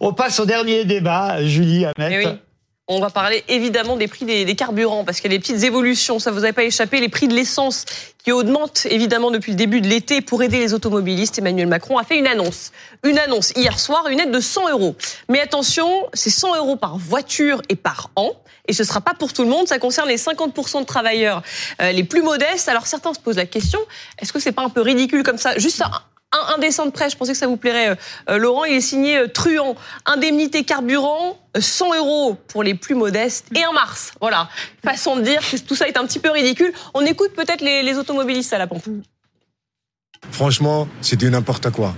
On passe au dernier débat, Julie Hamet. Eh oui. On va parler évidemment des prix des, carburants parce qu'il y a des petites évolutions. Ça vous avait pas échappé. Les prix de l'essence qui augmentent évidemment depuis le début de l'été pour aider les automobilistes. Emmanuel Macron a fait une annonce. Une annonce hier soir, une aide de 100 euros. Mais attention, c'est 100 euros par voiture et par an. Et ce sera pas pour tout le monde. Ça concerne les 50% de travailleurs euh, les plus modestes. Alors certains se posent la question est-ce que c'est pas un peu ridicule comme ça? Juste un, un, dessin de presse, je pensais que ça vous plairait, euh, Laurent. Il est signé euh, Truand. Indemnité carburant, euh, 100 euros pour les plus modestes et un mars. Voilà. Façon de dire que tout ça est un petit peu ridicule. On écoute peut-être les, les automobilistes à la pompe. Franchement, c'est du n'importe quoi.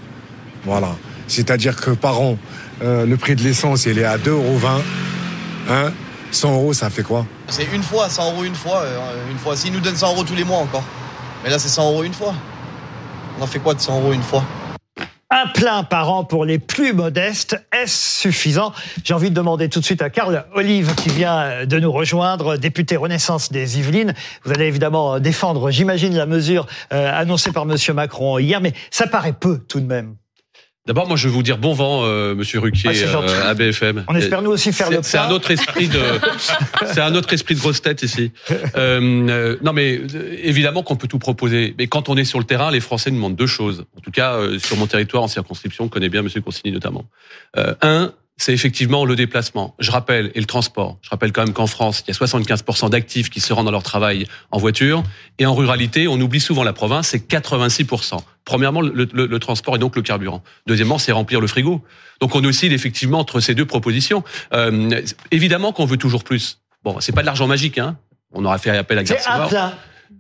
Voilà. C'est-à-dire que par an, euh, le prix de l'essence, il est à 2,20 euros. Hein? 100 euros, ça fait quoi? C'est une fois, 100 euros une fois. euh, Une fois. S'ils nous donnent 100 euros tous les mois encore. Mais là, c'est 100 euros une fois. On en fait quoi de 100 euros une fois? Un plein par an pour les plus modestes, est-ce suffisant? J'ai envie de demander tout de suite à Carl Olive qui vient de nous rejoindre, député Renaissance des Yvelines. Vous allez évidemment défendre, j'imagine, la mesure euh, annoncée par Monsieur Macron hier, mais ça paraît peu tout de même. D'abord, moi, je vais vous dire bon vent, euh, Monsieur Ruquier, Ah, euh, à BFM. On espère nous aussi faire le C'est un autre esprit de, c'est un autre esprit de grosse tête ici. Euh, euh, non, mais euh, évidemment qu'on peut tout proposer. Mais quand on est sur le terrain, les Français nous demandent deux choses. En tout cas, euh, sur mon territoire, en circonscription, on connaît bien Monsieur Consigny notamment. Euh, un, c'est effectivement le déplacement. Je rappelle, et le transport. Je rappelle quand même qu'en France, il y a 75% d'actifs qui se rendent dans leur travail en voiture. Et en ruralité, on oublie souvent la province, c'est 86%. Premièrement, le, le- le transport et donc le carburant. Deuxièmement, c'est remplir le frigo. Donc on oscille effectivement entre ces deux propositions. Euh, évidemment qu'on veut toujours plus. Bon, c'est pas de l'argent magique, hein. On aura fait appel à C'est un plein,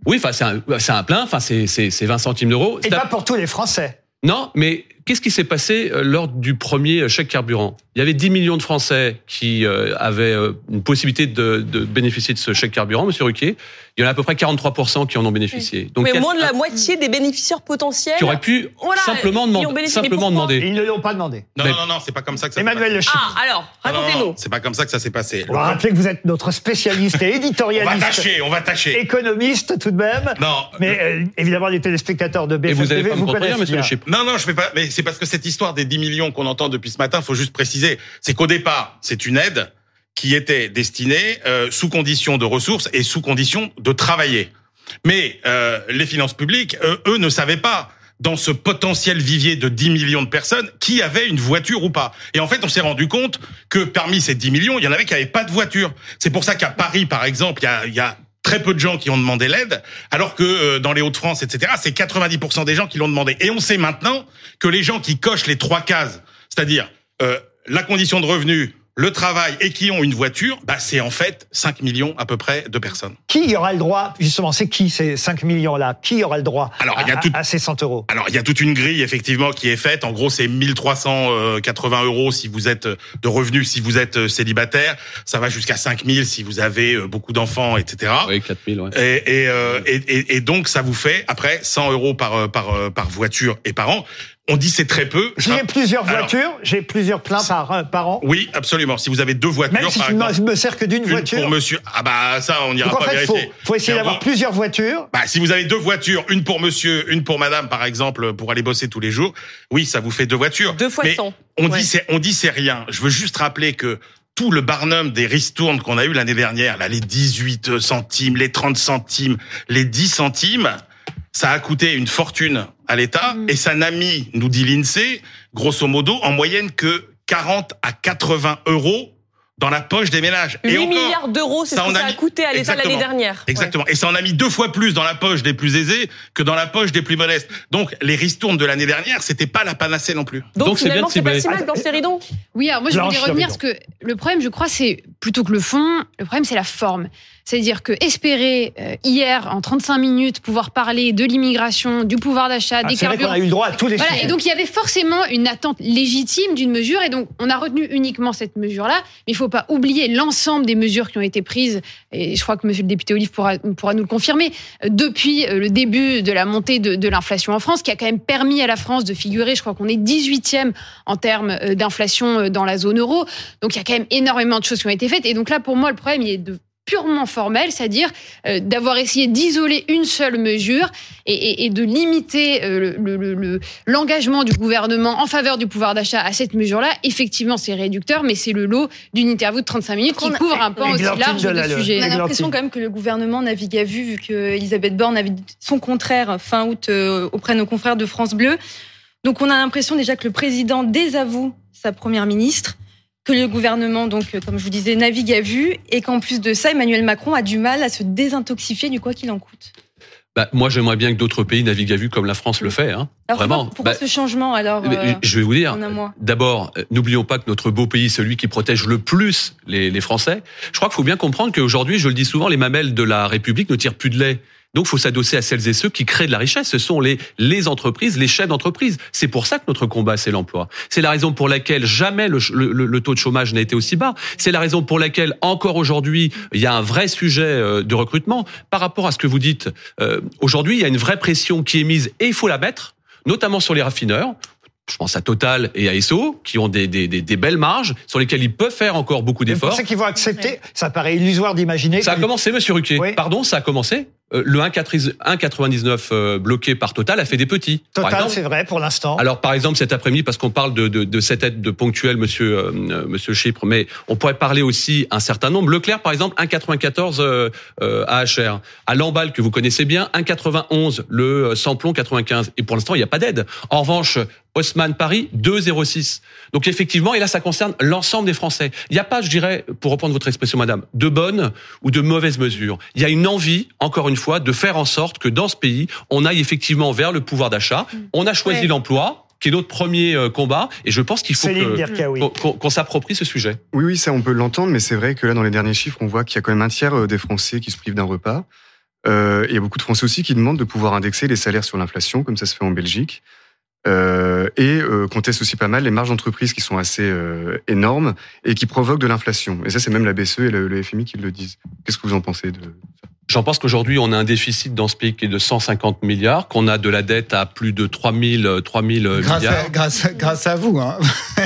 Oui, enfin c'est un, un plein. Enfin c'est c'est c'est 20 centimes d'euros. et pas pour tous les Français. Non, mais qu'est-ce qui s'est passé euh, lors du premier chèque carburant? Il y avait 10 millions de Français qui euh, avaient euh, une possibilité de, de bénéficier de ce chèque carburant, Monsieur Ruquier. Il y en a à peu près 43% qui en ont bénéficié. Donc Mais moins de la moitié des bénéficiaires potentiels. qui auraient pu Voilà, simplement demander, simplement ils ne l'ont pas demandé. Non, Mais- non, non, non, c'est pas comme ça que ça Emmanuel Le. Ah, alors, racontez-nous. c'est pas comme ça que ça s'est passé. On va rappeler que vous êtes notre spécialiste et On va éditorialiste, tâcher, on va tâcher. économiste tout de même. Non, Mais euh, évidemment, les téléspectateurs de Et BFM vous allez pas me vous contredire, connaissent Monsieur Le. Chypre non, non, je fais pas. Mais c'est parce que cette histoire des 10 millions qu'on entend depuis ce matin, faut juste préciser, c'est qu'au départ, c'est une aide qui était destinée euh, sous condition de ressources et sous condition de travailler. Mais euh, les finances publiques, euh, eux, ne savaient pas dans ce potentiel vivier de 10 millions de personnes qui avait une voiture ou pas. Et en fait, on s'est rendu compte que parmi ces 10 millions, il y en avait qui n'avaient pas de voiture. C'est pour ça qu'à Paris, par exemple, il y a, il y a très peu de gens qui ont demandé l'aide, alors que euh, dans les Hauts-de-France, etc., c'est 90% des gens qui l'ont demandé. Et on sait maintenant que les gens qui cochent les trois cases, c'est-à-dire euh, la condition de revenu, le travail et qui ont une voiture, bah, c'est en fait 5 millions à peu près de personnes. Qui aura le droit, justement, c'est qui ces 5 millions-là? Qui aura le droit Alors, à, il y a tout- à ces 100 euros? Alors, il y a toute une grille, effectivement, qui est faite. En gros, c'est 1380 euros si vous êtes de revenus, si vous êtes célibataire. Ça va jusqu'à 5000 si vous avez euh, beaucoup d'enfants, etc. Oui, 4000, ouais. Et, et, euh, et, et- et donc, ça vous fait, après, 100 euros par, euh, par, euh, par voiture et par an. On dit c'est très peu. J'ai Ah, plusieurs alors, voitures, j'ai plusieurs pleins par, euh, par an. Oui, absolument. Si vous avez deux voitures, Même si par je ne exemple, me sers que d'une une voiture. pour monsieur. Ah bah ça, on n'ira pas fait, il faut, vérifier. faut essayer d'avoir plusieurs voitures. Bah, si vous avez deux voitures, une pour monsieur, une pour madame, par exemple, pour aller bosser tous les jours, oui, ça vous fait deux voitures. Deux fois Mais 100. On Ouais. dit c'est, on dit c'est rien. Je veux juste rappeler que tout le barnum des ristournes qu'on a eu l'année dernière, là, les 18 centimes, les 30 centimes, les 10 centimes, ça a coûté une fortune à l'État Mm. et ça n'a mis, nous dit l'INSEE, grosso modo, en moyenne que 40 à 80 euros dans la poche des ménages. 8 et encore, milliards d'euros, c'est ce ça que en a ça a mis- coûté à l'État l'année dernière. Exactement. Et ça en a mis deux fois plus dans la poche des plus aisés que dans la poche des plus modestes. Donc, les ristournes de l'année dernière, c'était pas la panacée non plus. Donc, Donc, c'est bien finalement, c'est pas si mal, Blanche Séridon. Oui, alors moi je voulais revenir parce que le problème, je crois, c'est plutôt que le fond, le problème c'est la forme. C'est-à-dire que espérer euh, hier en 35 minutes pouvoir parler de l'immigration, du pouvoir d'achat, Ah, des c'est vrai carburants. a eu le droit à tous les Voilà, et donc il y avait forcément une attente légitime d'une mesure, et donc on a retenu uniquement cette mesure-là. Mais il faut pas oublier l'ensemble des mesures qui ont été prises, et je crois que Monsieur le député Olive pourra, pourra nous le confirmer, euh, depuis euh, le début de la montée de, de l'inflation en France, qui a quand même permis à la France de figurer, je crois qu'on est 18e en termes d'inflation dans la zone euro. Donc il y a quand même énormément de choses qui ont été faites, et donc là pour moi le problème il est de purement formelle, c'est-à-dire euh, d'avoir essayé d'isoler une seule mesure et, et- et de limiter euh, le- le- le- l'engagement du gouvernement en faveur du pouvoir d'achat à cette mesure-là. Effectivement, c'est réducteur, mais c'est le lot d'une interview de 35 minutes qui a- couvre un pan aussi large de Delalleux. sujet. On a l'impression quand même que le gouvernement navigue à vue, vu que Elisabeth Borne avait dit son contraire fin août euh, auprès de nos confrères de France Bleu. Donc on a l'impression déjà que le président désavoue sa première ministre, que le gouvernement, donc euh, comme je vous disais, navigue à vue, et qu'en plus de ça, Emmanuel Macron a du mal à se désintoxifier du quoi qu'il en coûte. Bah, moi, j'aimerais bien que d'autres pays naviguent à vue comme la France le fait. Hein. Alors Vraiment. pourquoi, pourquoi Bah, ce changement alors euh, je vais vous dire. D'abord, euh, n'oublions pas que notre beau pays, celui qui protège le plus les, les Français, je crois qu'il faut bien comprendre qu'aujourd'hui, je le dis souvent, les mamelles de la République ne tirent plus de lait. Donc, il faut s'adosser à celles et ceux qui créent de la richesse. Ce sont les, les entreprises, les chefs d'entreprise. C'est pour ça que notre combat, c'est l'emploi. C'est la raison pour laquelle jamais le, le- le- taux de chômage n'a été aussi bas. C'est la raison pour laquelle, encore aujourd'hui, il y a un vrai sujet euh, de recrutement. Par rapport à ce que vous dites, euh, aujourd'hui, il y a une vraie pression qui est mise et il faut la mettre, notamment sur les raffineurs je pense à Total et à Esso, qui ont des, des, des, des belles marges, sur lesquelles ils peuvent faire encore beaucoup Vous d'efforts. pensez qu'ils vont accepter Ça paraît illusoire d'imaginer. Ça a commencé, Monsieur Ruquier. Oui. Pardon, ça a commencé. Euh, Le 1,4 1,99 euh, bloqué par Total a fait des petits. Total, c'est vrai pour l'instant. Alors, par exemple, cet après-midi, parce qu'on parle de, de, de cette aide de ponctuelle, Monsieur euh, euh, Monsieur Chypre, mais on pourrait parler aussi un certain nombre. Leclerc, par exemple, 1,94 euh, euh, AHR. À Lamballe, que vous connaissez bien, 1,91 le samplon 95. Et pour l'instant, il n'y a pas d'aide. En revanche, Haussmann Paris 2,06. Donc effectivement, et là, ça concerne l'ensemble des Français. Il n'y a pas, je dirais, pour reprendre votre expression, Madame, de bonnes ou de mauvaises mesures. Il y a une envie, encore une fois, de faire en sorte que dans ce pays, on aille effectivement vers le pouvoir d'achat. On a choisi Ouais. l'emploi, qui est notre premier euh, combat, et je pense qu'il faut qu'on s'approprie ce sujet. Oui, oui, ça on peut l'entendre, mais c'est vrai que là, dans les derniers chiffres, on voit qu'il y a quand même un tiers euh, des Français qui se privent d'un repas. Euh, il y a beaucoup de Français aussi qui demandent de pouvoir indexer les salaires sur l'inflation, comme ça se fait en Belgique. Euh, et euh, contestent aussi pas mal les marges d'entreprise qui sont assez euh, énormes et qui provoquent de l'inflation. Et ça, c'est même la BCE et le, le FMI qui le disent. Qu'est-ce que vous en pensez de ça? J'en pense qu'aujourd'hui, on a un déficit dans ce pays qui est de 150 milliards, qu'on a de la dette à plus de 3000, euh, 3000 Grâce milliards. à, grâce, à- grâce à vous. Hein.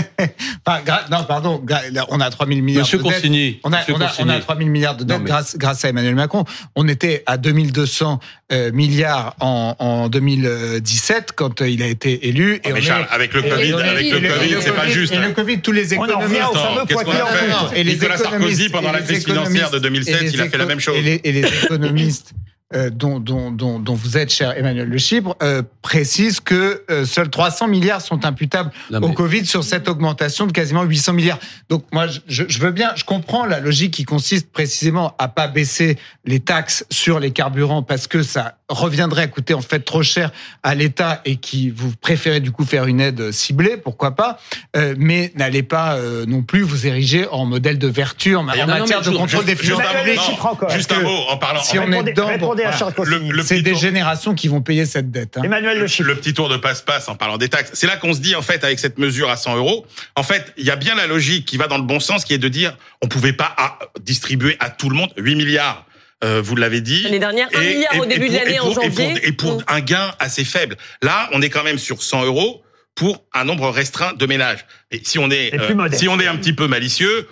enfin, gra- non, pardon, on a 3000 milliards Monsieur de dettes. Consigny, On a, Monsieur on, a, on a 3000 milliards de mais- grâce, grâce à Emmanuel Macron. On était à 2200 euh, milliards en, en 2017 quand euh, il a été élu. Mais on est- Charles, avec le et- Covid, et avec le et Covid, c'est pas juste. Et le Covid, tous les économistes. au fameux en. Et les Nicolas Sarkozy, pendant et la crise financière de économistes- 2007, et les il a fait la même chose. Et et les économistes euh, dont, dont, dont, dont vous êtes, cher Emmanuel Le Chibre, euh, précisent que euh, seuls 300 milliards sont imputables Non, au Covid sur cette augmentation de quasiment 800 milliards. Donc moi, je, je- veux bien, je comprends la logique qui consiste précisément à pas baisser les taxes sur les carburants parce que ça reviendrait à coûter en fait trop cher à l'État et qui vous préférez du coup faire une aide ciblée, pourquoi pas, euh, mais n'allez pas euh, non plus vous ériger en modèle de vertu en, non, matière de contrôle Juste- des juste Chypre encore. Juste Parce un mot en parlant. si on est dedans, à Charles voilà. Consigny. Le- le C'est des tour- générations qui vont payer cette dette. hein. Emmanuel Le le, Chypre. le petit tour de passe-passe en parlant des taxes. C'est là qu'on se dit, en fait, avec cette mesure à 100 euros, en fait, il y a bien la logique qui va dans le bon sens, qui est de dire, on pouvait pas ah, distribuer à tout le monde 8 milliards. euh, vous l'avez dit. L'année dernière, un milliard au début de pour- l'année, et en pour- et pour- janvier. Et pour, Mm. un gain assez faible. Là, on est quand même sur 100 euros pour un nombre restreint de ménages. Et si on est, modeste. si on est un petit peu malicieux,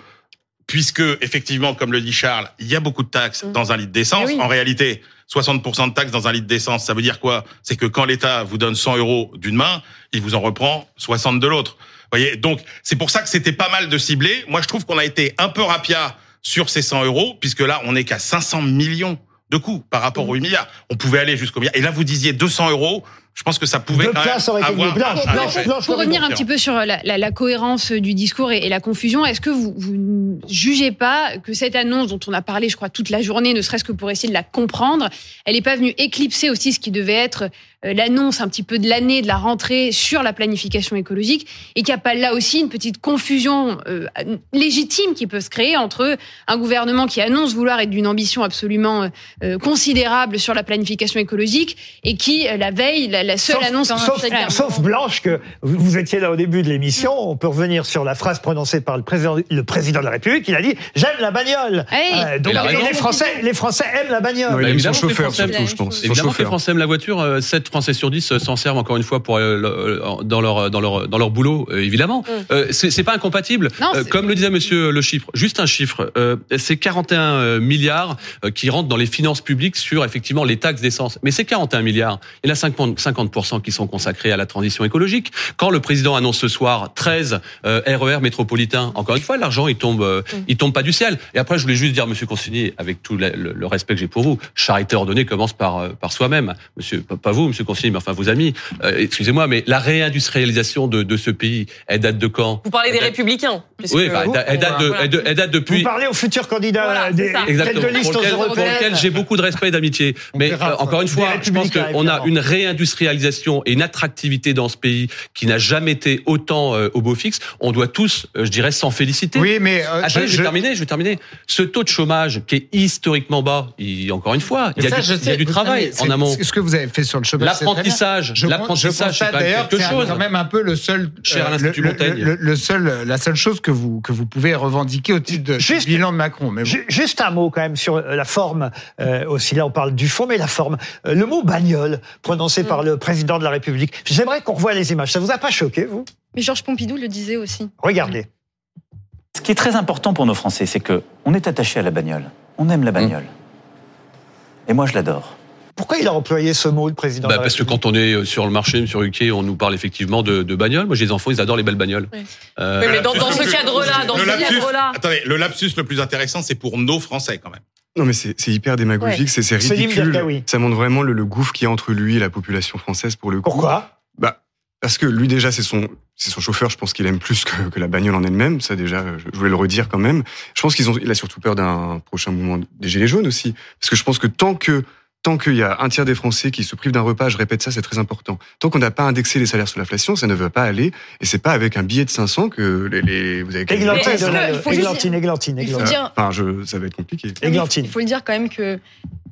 puisque effectivement, comme le dit Charles, il y a beaucoup de taxes Mm. dans un litre d'essence. Oui. En réalité, 60% de taxes dans un litre d'essence, ça veut dire quoi? C'est que quand l'État vous donne 100 euros d'une main, il vous en reprend 60 de l'autre. Voyez, donc c'est pour ça que c'était pas mal de cibler. Moi, je trouve qu'on a été un peu rapia sur ces 100 euros, puisque là, on est qu'à 500 millions de coûts par rapport aux 8 milliards. On pouvait aller jusqu'au milliard. Et là, vous disiez 200 euros. Je pense que ça pouvait quand même avoir. Blanche, un Blanche, Pour revenir un petit peu sur la, la- la cohérence du discours et, et la confusion, est-ce que vous, vous ne jugez pas que cette annonce dont on a parlé, je crois, toute la journée, ne serait-ce que pour essayer de la comprendre, elle n'est pas venue éclipser aussi ce qui devait être euh, l'annonce un petit peu de l'année, de la rentrée sur la planification écologique, et qu'il n'y a pas là aussi une petite confusion euh, légitime qui peut se créer entre un gouvernement qui annonce vouloir être d'une ambition absolument euh, considérable sur la planification écologique et qui, la veille, la, la, la seule Sauf- annonce. Sauf, chèque sauf Blanche, que vous vous étiez là au début de l'émission. On peut revenir sur la phrase prononcée par le président, le président de la République. Il a dit J'aime la bagnole. Hey. Euh, donc les, Français, les Français aiment la bagnole. Non, il Bah, aime son chauffeur surtout, je pense. Son Évidemment que les. Français aiment la voiture. euh, 7 Français sur 10 euh, s'en servent encore une fois pour euh, dans leur dans leur dans leur boulot. euh, évidemment, Euh, c'est c'est pas incompatible. Non, Euh, c'est- comme le disait Monsieur le chiffre, juste un chiffre. euh, c'est 41 milliards euh, qui rentrent dans les finances publiques sur effectivement les taxes d'essence. Mais ces 41 milliards, il y en a 50 50% qui sont consacrés à la transition écologique. Quand le président annonce ce soir 13 euh, RER métropolitains, encore une fois, l'argent il tombe euh, il tombe pas du ciel. Et après, je voulais juste dire, Monsieur Consigny, avec tout le, le- le respect que j'ai pour vous, charité ordonnée commence par euh, par soi-même. Monsieur, pas- vous, Monsieur Consigny, mais enfin vos amis. Euh, Excusez-moi, mais la réindustrialisation de, de ce pays, elle date de quand? Vous parlez des date- républicains. puisque- Oui, enfin, elle date- elle date de, elle, date Vous depuis. parlez aux futurs candidats Voilà, des Exactement. de liste Pour lequel, lequel j'ai beaucoup de respect et d'amitié. Mais euh, encore une fois, je pense qu'on a une réindustrialisation et une attractivité dans ce pays qui n'a jamais été autant euh, au beau fixe. On doit tous, euh, je dirais, s'en féliciter. Oui, mais euh, Attendez, je- je, vais terminer, je vais terminer. Ce taux de chômage qui est historiquement bas, il, encore une fois, il y a, ça, du, je il y a sais. du travail en amont. c'est Ce que vous avez fait sur le chômage. L'apprentissage, l'apprentissage, c'est quelque c'est chose. quand même un peu le seul, Cher euh, l'Institut le, le- le seul, la seule chose que vous que vous pouvez revendiquer au titre de, Juste- bilan de Macron. Mais bon. Juste un mot quand même sur la forme euh, aussi. Là, on parle du fond, mais la forme. Euh, le mot bagnole prononcé par le président de la République. J'aimerais qu'on revoie les images. Ça vous a pas choqué, vous? Mais Georges Pompidou le disait aussi. Regardez. Ce qui est très important pour nos Français, c'est que on est attaché à la bagnole. On aime la bagnole. Et moi, je l'adore. Pourquoi il a employé ce mot, le président Bah, de la parce que quand on est sur le marché, sur UK, on nous parle effectivement de, de bagnoles. Moi, j'ai des enfants, ils adorent les belles bagnoles. Oui. Euh, Oui, mais dans, Le dans ce lapsus- cadre-là, dans le ce cadre-là. Attendez, le lapsus le plus intéressant, c'est pour nos Français quand même. Non, mais c'est hyper démagogique, Ouais. c'est ridicule. Dergaoui. Ça montre vraiment le, le gouffre qu'il y a entre lui et la population française pour le coup. Pourquoi? Bah, parce que lui déjà, c'est son, son chauffeur. Je pense qu'il aime plus que, que la bagnole en elle-même. Ça déjà, je, je voulais le redire quand même. Je pense qu'ils ont, il a surtout peur d'un prochain mouvement des gilets jaunes aussi, parce que je pense que tant que Tant qu'il y a un tiers des Français qui se privent d'un repas, je répète ça, c'est très important. Tant qu'on n'a pas indexé les salaires sur l'inflation, ça ne va pas aller. Et c'est pas avec un billet de 500 que les, les vous avez Églantine, Églantine, Églantine, Églantine. dire- Enfin, je, ça va être compliqué. Églantine. Il faut le dire quand même que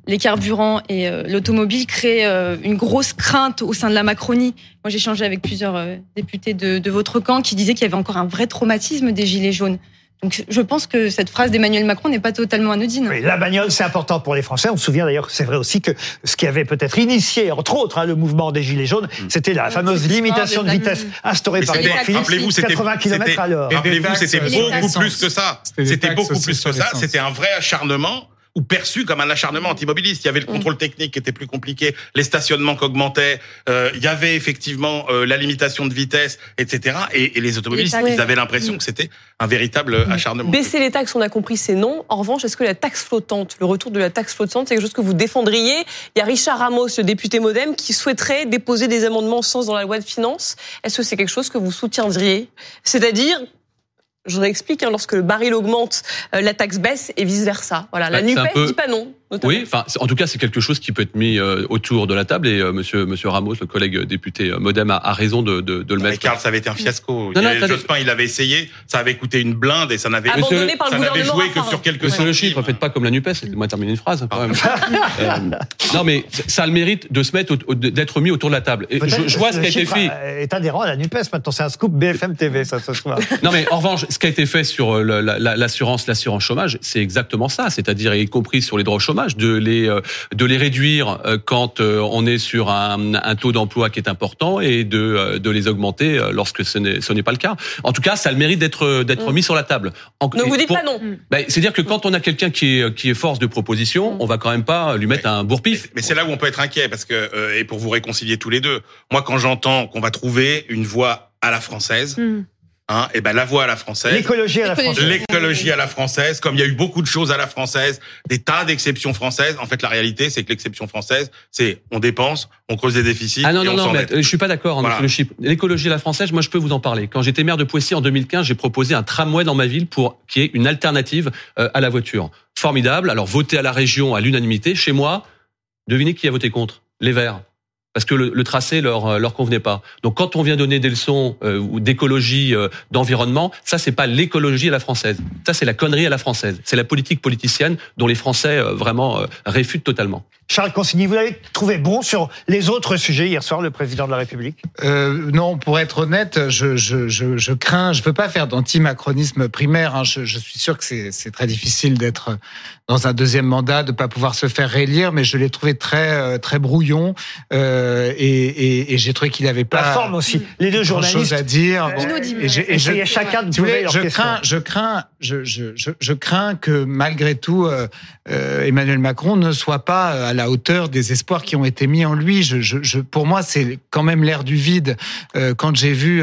les carburants et euh, l'automobile créent euh, une grosse crainte au sein de la Macronie. Moi, j'ai échangé avec plusieurs euh, députés de, de votre camp qui disaient qu'il y avait encore un vrai traumatisme des Gilets jaunes. Donc, je pense que cette phrase d'Emmanuel Macron n'est pas totalement anodine. Oui, la bagnole, c'est important pour les Français. On se souvient d'ailleurs, c'est vrai aussi que ce qui avait peut-être initié, entre autres, hein, le mouvement des Gilets jaunes, c'était la fameuse limitation de vitesse instaurée par Édouard Philippe, rappelez-vous, c'était 80 km à l'heure. Rappelez-vous, c'était beaucoup plus que ça. C'était beaucoup plus que ça. C'était un vrai acharnement ou perçu comme un acharnement anti-mobiliste. Il y avait le contrôle technique qui était plus compliqué, les stationnements qui augmentaient, euh, il y avait effectivement euh, la limitation de vitesse, etc. Et, et les automobilistes, Les ils avaient l'impression que c'était un véritable acharnement. Baisser les taxes, on a compris, c'est non. En revanche, est-ce que la taxe flottante, le retour de la taxe flottante, c'est quelque chose que vous défendriez? Il y a Richard Ramos, le député MoDem, qui souhaiterait déposer des amendements sens dans la loi de finances. Est-ce que c'est quelque chose que vous soutiendriez? C'est-à-dire, je réexplique, hein, lorsque le baril augmente, euh, la taxe baisse et vice-versa. Voilà, la NUPES peu- dit pas non. Notamment. Oui, enfin, en tout cas, c'est quelque chose qui peut être mis euh, autour de la table et euh, Monsieur Monsieur Ramos, le collègue député euh, MoDem, a, a raison de, de, de le Mais mettre. Karl, ça avait été un fiasco. Il y non, avait-. Jospin, il avait essayé, ça avait coûté une blinde et ça n'avait Abandonné par le ça n'avait gouvernement joué que sur quelques Monsieur le chiffre, faites pas comme la Nupes. Laissez-moi terminer une phrase. Quand même. Euh, non, mais ça a le mérite de se mettre, d'être mis autour de la table. Et Peut-être je, je vois ce qui a été fait. euh, est adhérent à la NUPES. Maintenant, c'est un scoop BFM TV, ça se soir. Non, mais en revanche, ce qui a été fait sur euh, la- la- l'assurance, l'assurance chômage, c'est exactement ça. C'est-à-dire, y compris sur les droits au chômage, de les euh, de les réduire euh, quand euh, on est sur un, un taux d'emploi qui est important et de euh, de les augmenter euh, lorsque ce n'est ce n'est pas le cas. En tout cas, ça a le mérite d'être d'être Mm. mis sur la table. En- Donc vous dites pour- pas non. Ben, C'est-à-dire que quand on a quelqu'un qui est qui est force de proposition, on va quand même pas lui mettre un bourre-pif. Mais c'est là où on peut être inquiet parce que euh, et pour vous réconcilier tous les deux, moi quand j'entends qu'on va trouver une voie à la française. Hein, et ben la voie à la française, L'écologie à la française. l'écologie à la française, comme il y a eu beaucoup de choses à la française, des tas d'exceptions françaises. En fait, la réalité, c'est que l'exception française, c'est on dépense, on creuse des déficits Ah non, et non, on non, mais euh, je suis pas d'accord, hein, Voilà. monsieur Le Chip. L'écologie à la française, moi, je peux vous en parler. Quand j'étais maire de Poissy en 2015, j'ai proposé un tramway dans ma ville pour qui est une alternative euh, à la voiture. Formidable. Alors, voté à la région à l'unanimité. Chez moi, devinez qui a voté contre? Les Verts. Parce que le, tracé leur euh, leur convenait pas. Donc quand on vient donner des leçons euh, d'écologie, euh, d'environnement, ça c'est pas l'écologie à la française. Ça c'est la connerie à la française. C'est la politique politicienne dont les Français euh, vraiment réfutent totalement. Charles Consigny, vous l'avez trouvé bon sur les autres sujets hier soir, le président de la République? Euh, non, pour être honnête, je, je, je, je crains, je peux pas faire d'anti-macronisme primaire. hein. Je, je suis sûr que c'est c'est très difficile d'être dans un deuxième mandat, de pas pouvoir se faire réélire, mais je l'ai trouvé très euh, très brouillon euh, et, et, et j'ai trouvé qu'il n'avait pas La forme aussi. Les deux journalistes chose à dire. euh, et chacun de si voulez, leur je crains, je crains, je, je, je, je crains que malgré tout, euh, euh, Emmanuel Macron ne soit pas à la hauteur des espoirs qui ont été mis en lui. Je, je, je- pour moi, c'est quand même l'air du vide. Euh, quand j'ai vu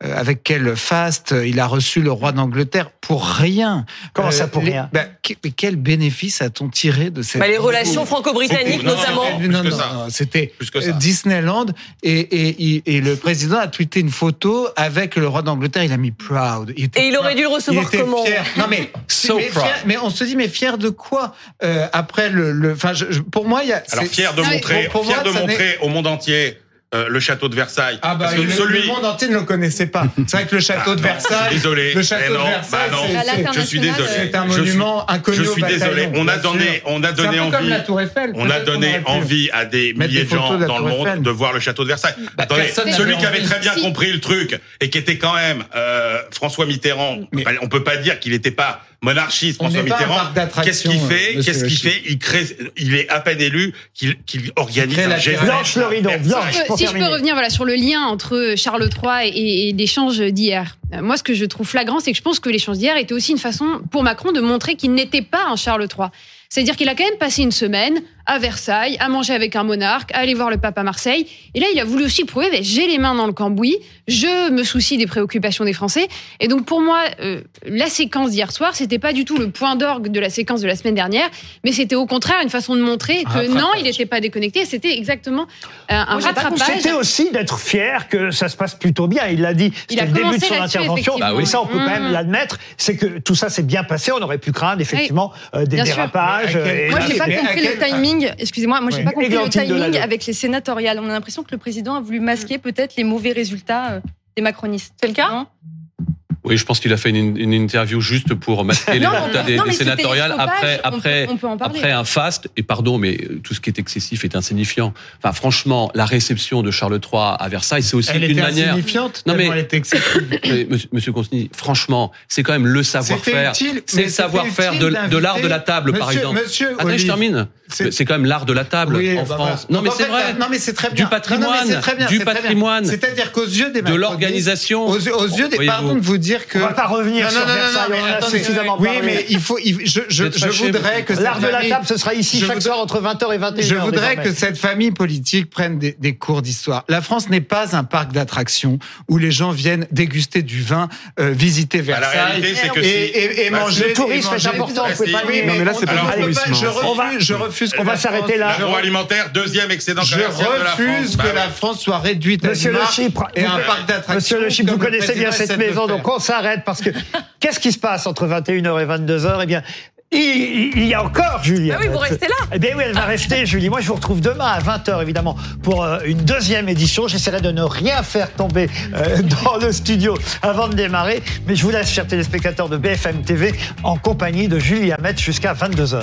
avec quel faste il a reçu le roi d'Angleterre pour rien. Comment ça, pour les- rien bah, que- Quel bénéfice a-t-on tiré de cette Bah, les relations franco-britanniques, notamment. non, non, non, c'était Disneyland et, et, et, et le président a tweeté une photo avec le roi d'Angleterre. Il a mis proud. était Et il aurait proud. dû le recevoir il était comment fier. Non mais, So mais, proud. fier- mais on se dit mais fier de quoi euh, après le, le enfin je- je- pour moi il y a Alors c'est- fier de montrer, pour- pour fier moi, de montrer au monde entier euh, le château de Versailles. ah bah Parce que le, celui. le monde entier ne le connaissait pas. C'est vrai que le château Ah, de non, Versailles. désolé. Le château Eh non, de Versailles. bah non. Je suis désolé. C'est un Je suis- monument inconnu Je suis désolé. On a donné, on a donné peu comme envie. la Tour Eiffel. On a donné envie à des milliers des de gens dans le monde de voir le château de Versailles. Attendez, personne n'a celui envie. qui avait très bien Si. compris le truc et qui était quand même euh, François Mitterrand, Mais- on peut pas dire qu'il n'était pas monarchiste On François Mitterrand. Qu'est-ce qu'il euh, fait Qu'est-ce qu'il fait? Il crée, il est à peine élu qu'il organise un la geste. terrasse. Blanche le rideau, Blanche, si je peux revenir voilà, sur le lien entre Charles III et, et l'échange d'hier. Euh, Moi, ce que je trouve flagrant, c'est que je pense que l'échange d'hier était aussi une façon pour Macron de montrer qu'il n'était pas un Charles III. C'est-à-dire qu'il a quand même passé une semaine à Versailles, à manger avec un monarque, à aller voir le pape à Marseille. Et là, il a voulu aussi prouver, ben, j'ai les mains dans le cambouis, je me soucie des préoccupations des Français. Et donc, pour moi, euh, la séquence d'hier soir, c'était pas du tout le point d'orgue de la séquence de la semaine dernière, mais c'était au contraire une façon de montrer que rattrapage. non, il n'était pas déconnecté. C'était exactement euh, un Moi, rattrapage. C'était aussi d'être fier que ça se passe plutôt bien. Il l'a dit, Il c'était a le début de son intervention. effectivement. Et ça, on peut quand même Mmh. l'admettre. C'est que tout ça s'est bien passé. On aurait pu craindre effectivement euh, des Bien dérapages. Quel- et Moi, j'ai pas compris le quel- timing. Excusez-moi, moi, j'ai Oui. pas compris le timing avec les sénatoriales. On a l'impression que le président a voulu masquer peut-être les mauvais résultats euh, des macronistes. C'est le cas? Non? Oui, je pense qu'il a fait une, une interview juste pour masquer les résultats des, des sénatoriales après, On peut- après, on peut après un faste. Et pardon, mais tout ce qui est excessif est insignifiant. Enfin, franchement, la réception de Charles III à Versailles, c'est aussi Elle une était manière. insignifiante. Non, mais- elle était excessive. Mais, monsieur, monsieur Consigny, franchement, c'est quand même le savoir-faire. C'est le savoir-faire de, de l'art de la table, par Monsieur- exemple. Monsieur Attendez, je termine. c'est- quand même l'art de la table Oui, en bah, France. voilà. Non, mais en c'est vrai. Non, mais c'est très Du bien. patrimoine, du très bien. patrimoine. C'est-à-dire qu'aux yeux des De l'organisation. Aux, yeux des. Pardon de vous dire que. On va pas revenir Non, sur non, non, non, Versailles. mais on en a attendez. suffisamment Oui, parlé. mais il faut. il- je je, je voudrais que cette L'art de la famille- table, ce sera ici chaque voudrais- soir entre 20h et 21h. Je voudrais désormais. que cette famille politique prenne des, des cours d'histoire. La France n'est pas un parc d'attractions où les gens viennent déguster du vin, euh, visiter Bah, la Versailles réalité, c'est que et, et- et bah, manger. Le tourisme est important, vous pouvez pas Oui. Non, mais là, c'est pas on peut pas- Je. On va- refuse, je refuse que on va la s'arrêter France- là. Je L'agroalimentaire, deuxième excédent Je commercial de la France. refuse Bah que ouais. la France soit réduite à Monsieur le Chypre, et un parc d'attractions. Monsieur le Chypre, vous le connaissez bien cette maison, donc on s'arrête parce que qu'est-ce qui se passe entre 21h et 22h Eh bien, il, y a encore Julie. Ah oui, vous restez là. Eh bien oui, elle va rester, Julie. Moi, je vous retrouve demain à 20h, évidemment, pour euh, une deuxième édition. J'essaierai de ne rien faire tomber euh, dans le studio avant de démarrer. Mais je vous laisse, chers téléspectateurs de BFM TV, en compagnie de Julie Hamet jusqu'à 22h.